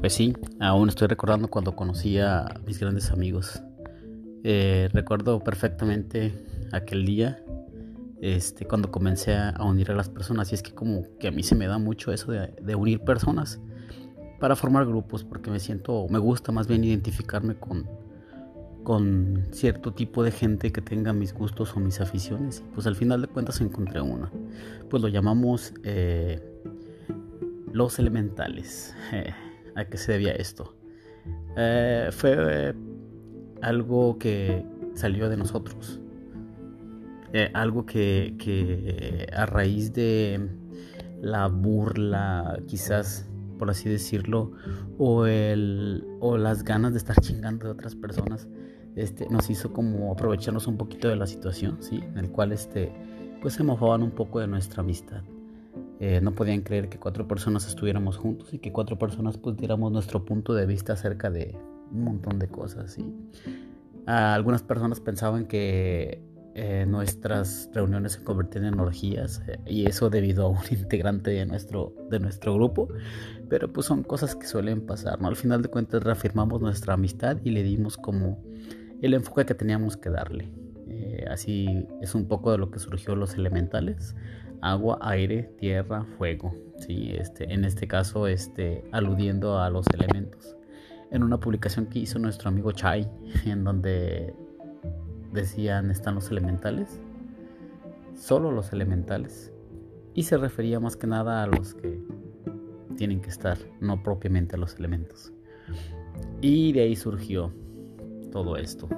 Pues sí, aún estoy recordando cuando conocí a mis grandes amigos. Eh, recuerdo perfectamente aquel día, este, cuando comencé a unir a las personas. Y es que como que a mí se me da mucho eso de, unir personas para formar grupos, porque me siento, me gusta más bien identificarme con, con cierto tipo de gente que tenga mis gustos o mis aficiones. pues al final de cuentas encontré una. Pues lo llamamos eh, los elementales. ¿A qué se debía esto? Eh, fue algo que salió de nosotros. Eh, algo que, a raíz de la burla, quizás por así decirlo, o, el, o las ganas de estar chingando de otras personas, este, nos hizo como aprovecharnos un poquito de la situación, ¿sí? En el cual este, pues se mofaban un poco de nuestra amistad. Eh, no podían creer que cuatro personas estuviéramos juntos y que cuatro personas pues diéramos nuestro punto de vista acerca de un montón de cosas. algunas personas pensaban que eh, nuestras reuniones se convertían en orgías eh, y eso debido a un integrante de nuestro, de nuestro grupo, pero pues son cosas que suelen pasar. Al final de cuentas reafirmamos nuestra amistad y le dimos como el enfoque que teníamos que darle. Así es un poco de lo que surgió los elementales agua, aire, tierra, fuego. ¿sí? Este, en este caso, este, aludiendo a los elementos. En una publicación que hizo nuestro amigo Chai, en donde decían están los elementales, solo los elementales, y se refería más que nada a los que tienen que estar, no propiamente a los elementos. Y de ahí surgió todo esto.